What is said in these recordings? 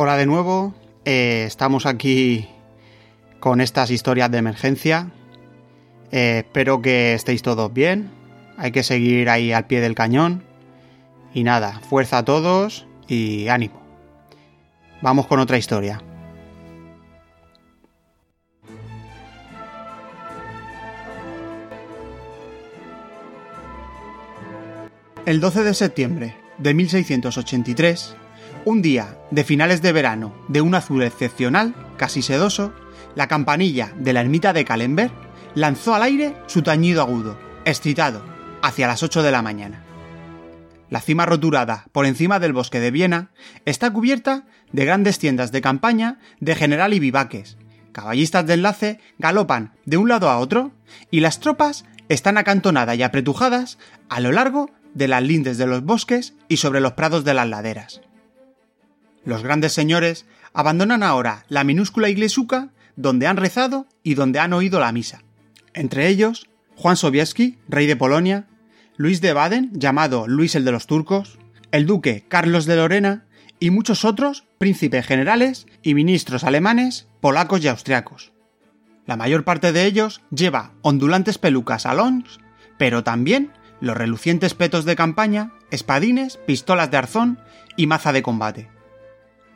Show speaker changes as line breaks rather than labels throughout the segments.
Hola de nuevo, eh, estamos aquí con estas historias de emergencia. Eh, espero que estéis todos bien. Hay que seguir ahí al pie del cañón. Y nada, fuerza a todos y ánimo. Vamos con otra historia. El 12 de septiembre de 1683, un día de finales de verano de un azul excepcional, casi sedoso, la campanilla de la ermita de Calember lanzó al aire su tañido agudo, excitado, hacia las 8 de la mañana. La cima roturada por encima del bosque de Viena está cubierta de grandes tiendas de campaña de general y vivaques. Caballistas de enlace galopan de un lado a otro y las tropas están acantonadas y apretujadas a lo largo de las lindes de los bosques y sobre los prados de las laderas. Los grandes señores abandonan ahora la minúscula iglesuca donde han rezado y donde han oído la misa. Entre ellos, Juan Sobieski, rey de Polonia, Luis de Baden, llamado Luis el de los turcos, el duque Carlos de Lorena y muchos otros príncipes generales y ministros alemanes, polacos y austriacos. La mayor parte de ellos lleva ondulantes pelucas alons, pero también los relucientes petos de campaña, espadines, pistolas de arzón y maza de combate.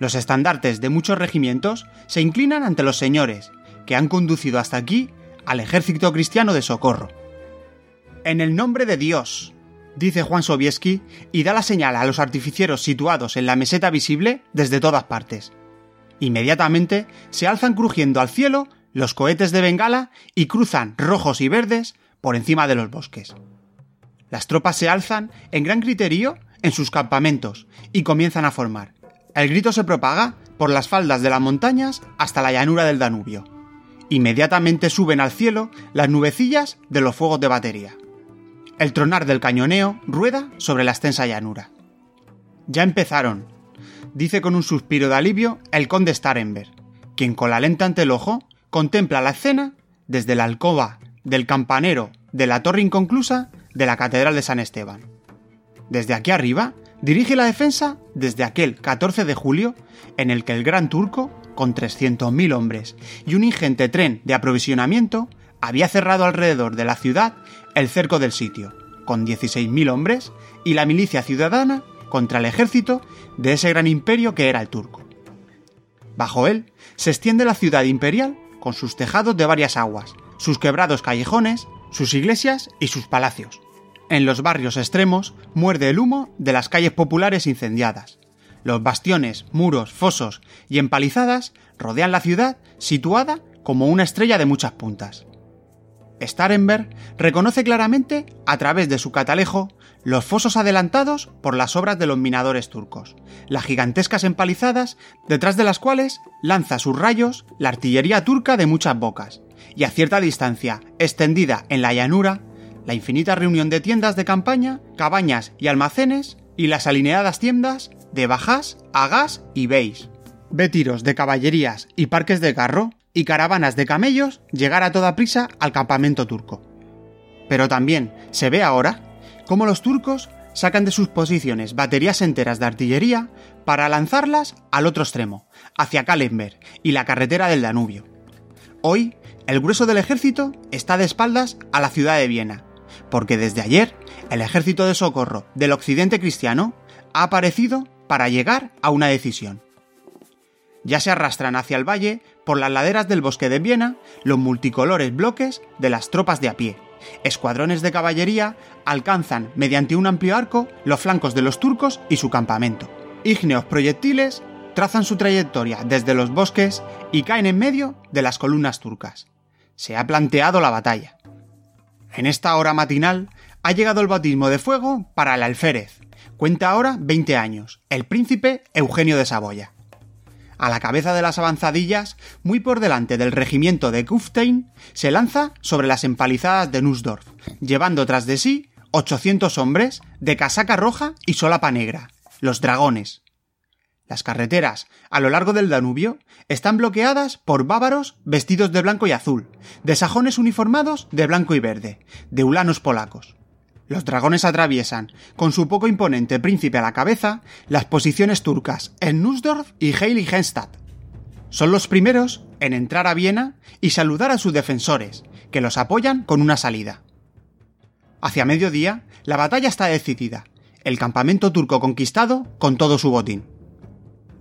Los estandartes de muchos regimientos se inclinan ante los señores, que han conducido hasta aquí al ejército cristiano de socorro. En el nombre de Dios, dice Juan Sobieski y da la señal a los artificieros situados en la meseta visible desde todas partes. Inmediatamente se alzan crujiendo al cielo los cohetes de Bengala y cruzan rojos y verdes por encima de los bosques. Las tropas se alzan en gran criterio en sus campamentos y comienzan a formar. El grito se propaga por las faldas de las montañas hasta la llanura del Danubio. Inmediatamente suben al cielo las nubecillas de los fuegos de batería. El tronar del cañoneo rueda sobre la extensa llanura. Ya empezaron, dice con un suspiro de alivio el conde Starenberg, quien con la lenta ante el ojo contempla la escena desde la alcoba del campanero de la torre inconclusa de la Catedral de San Esteban. Desde aquí arriba dirige la defensa desde aquel 14 de julio en el que el Gran Turco, con 300.000 hombres y un ingente tren de aprovisionamiento, había cerrado alrededor de la ciudad el cerco del sitio, con 16.000 hombres y la milicia ciudadana contra el ejército de ese gran imperio que era el turco. Bajo él se extiende la ciudad imperial con sus tejados de varias aguas, sus quebrados callejones, sus iglesias y sus palacios. En los barrios extremos muerde el humo de las calles populares incendiadas. Los bastiones, muros, fosos y empalizadas rodean la ciudad situada como una estrella de muchas puntas. Starenberg reconoce claramente, a través de su catalejo, los fosos adelantados por las obras de los minadores turcos, las gigantescas empalizadas detrás de las cuales lanza sus rayos la artillería turca de muchas bocas, y a cierta distancia, extendida en la llanura, la infinita reunión de tiendas de campaña, cabañas y almacenes, y las alineadas tiendas de Bajás, Agás y Beis. Ve tiros de caballerías y parques de carro y caravanas de camellos llegar a toda prisa al campamento turco. Pero también se ve ahora cómo los turcos sacan de sus posiciones baterías enteras de artillería para lanzarlas al otro extremo, hacia Kalenberg y la carretera del Danubio. Hoy, el grueso del ejército está de espaldas a la ciudad de Viena, porque desde ayer el ejército de socorro del occidente cristiano ha aparecido para llegar a una decisión. Ya se arrastran hacia el valle, por las laderas del bosque de Viena, los multicolores bloques de las tropas de a pie. Escuadrones de caballería alcanzan, mediante un amplio arco, los flancos de los turcos y su campamento. Ígneos proyectiles trazan su trayectoria desde los bosques y caen en medio de las columnas turcas. Se ha planteado la batalla. En esta hora matinal ha llegado el bautismo de fuego para el alférez. Cuenta ahora 20 años, el príncipe Eugenio de Saboya. A la cabeza de las avanzadillas, muy por delante del regimiento de Kufstein, se lanza sobre las empalizadas de Nussdorf, llevando tras de sí 800 hombres de casaca roja y solapa negra, los dragones. Las carreteras a lo largo del Danubio están bloqueadas por bávaros vestidos de blanco y azul, de sajones uniformados de blanco y verde, de ulanos polacos. Los dragones atraviesan, con su poco imponente príncipe a la cabeza, las posiciones turcas en Nussdorf y Heiligenstadt. Son los primeros en entrar a Viena y saludar a sus defensores, que los apoyan con una salida. Hacia mediodía, la batalla está decidida, el campamento turco conquistado con todo su botín.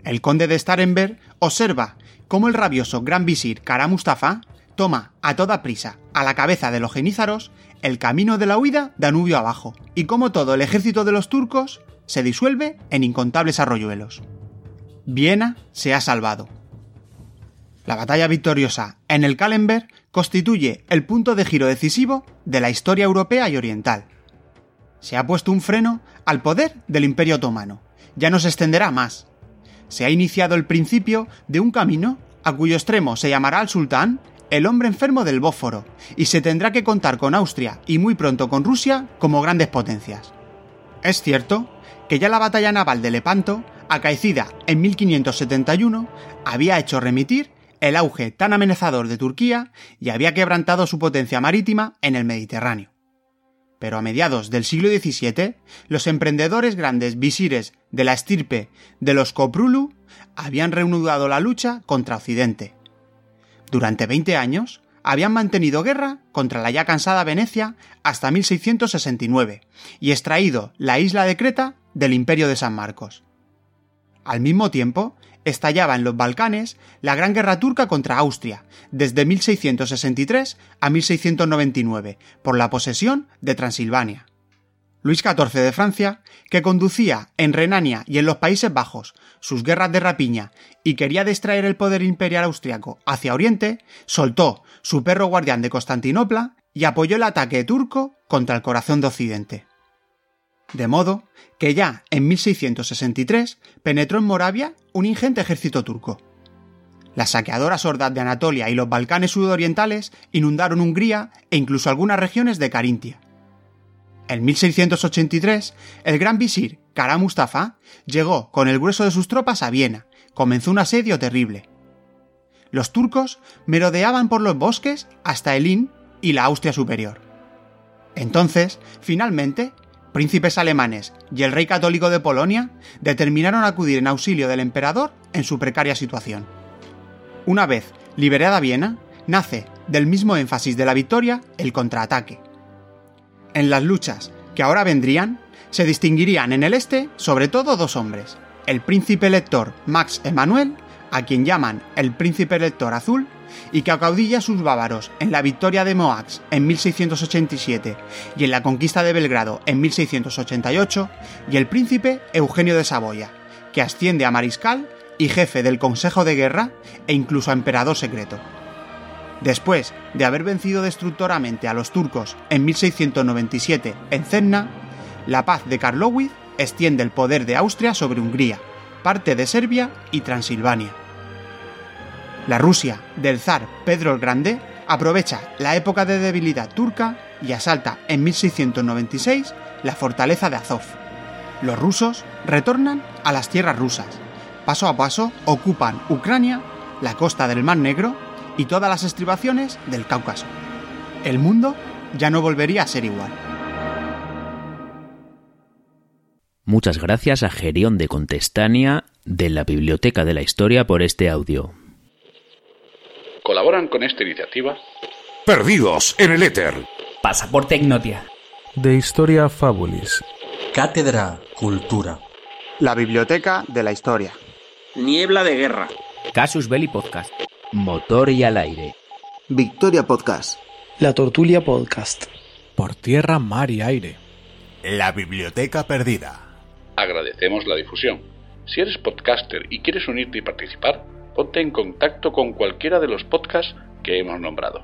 El conde de Starenberg observa cómo el rabioso gran visir Kara Mustafa toma a toda prisa, a la cabeza de los genízaros, el camino de la huida Danubio abajo, y cómo todo el ejército de los turcos se disuelve en incontables arroyuelos. Viena se ha salvado. La batalla victoriosa en el Kallenberg constituye el punto de giro decisivo de la historia europea y oriental. Se ha puesto un freno al poder del Imperio Otomano. Ya no se extenderá más, se ha iniciado el principio de un camino a cuyo extremo se llamará al sultán el hombre enfermo del Bósforo, y se tendrá que contar con Austria y muy pronto con Rusia como grandes potencias. Es cierto que ya la batalla naval de Lepanto, acaecida en 1571, había hecho remitir el auge tan amenazador de Turquía y había quebrantado su potencia marítima en el Mediterráneo. Pero a mediados del siglo XVII, los emprendedores grandes visires de la estirpe de los Koprulu habían reanudado la lucha contra Occidente. Durante 20 años, habían mantenido guerra contra la ya cansada Venecia hasta 1669 y extraído la isla de Creta del imperio de San Marcos. Al mismo tiempo, estallaba en los Balcanes la Gran Guerra Turca contra Austria, desde 1663 a 1699, por la posesión de Transilvania. Luis XIV de Francia, que conducía en Renania y en los Países Bajos sus guerras de rapiña y quería distraer el poder imperial austriaco hacia Oriente, soltó su perro guardián de Constantinopla y apoyó el ataque turco contra el corazón de Occidente. De modo que ya en 1663 penetró en Moravia un ingente ejército turco. Las saqueadoras hordas de Anatolia y los Balcanes sudorientales inundaron Hungría e incluso algunas regiones de Carintia. En 1683, el gran visir Kara Mustafa llegó con el grueso de sus tropas a Viena, comenzó un asedio terrible. Los turcos merodeaban por los bosques hasta el Inn y la Austria superior. Entonces, finalmente, príncipes alemanes y el rey católico de Polonia determinaron acudir en auxilio del emperador en su precaria situación. Una vez liberada Viena, nace, del mismo énfasis de la victoria, el contraataque. En las luchas que ahora vendrían, se distinguirían en el este sobre todo dos hombres, el príncipe elector Max Emanuel, a quien llaman el príncipe elector azul, y que acaudilla a sus bávaros en la victoria de Moax en 1687 y en la conquista de Belgrado en 1688, y el príncipe Eugenio de Saboya, que asciende a mariscal y jefe del Consejo de Guerra e incluso a emperador secreto. Después de haber vencido destructoramente a los turcos en 1697 en Cenna, la paz de Karlowitz extiende el poder de Austria sobre Hungría, parte de Serbia y Transilvania. La Rusia del zar Pedro el Grande aprovecha la época de debilidad turca y asalta en 1696 la fortaleza de Azov. Los rusos retornan a las tierras rusas. Paso a paso ocupan Ucrania, la costa del Mar Negro y todas las estribaciones del Cáucaso. El mundo ya no volvería a ser igual.
Muchas gracias a Gerión de Contestania de la Biblioteca de la Historia por este audio.
Colaboran con esta iniciativa
Perdidos en el éter.
Pasaporte Ignotia.
De Historia Fabulis.
Cátedra Cultura.
La Biblioteca de la Historia.
Niebla de Guerra.
Casus Belli Podcast. Motor y al aire.
Victoria Podcast.
La Tortulia Podcast.
Por tierra, mar y aire.
La Biblioteca Perdida.
Agradecemos la difusión. Si eres podcaster y quieres unirte y participar, ponte en contacto con cualquiera de los podcasts que hemos nombrado.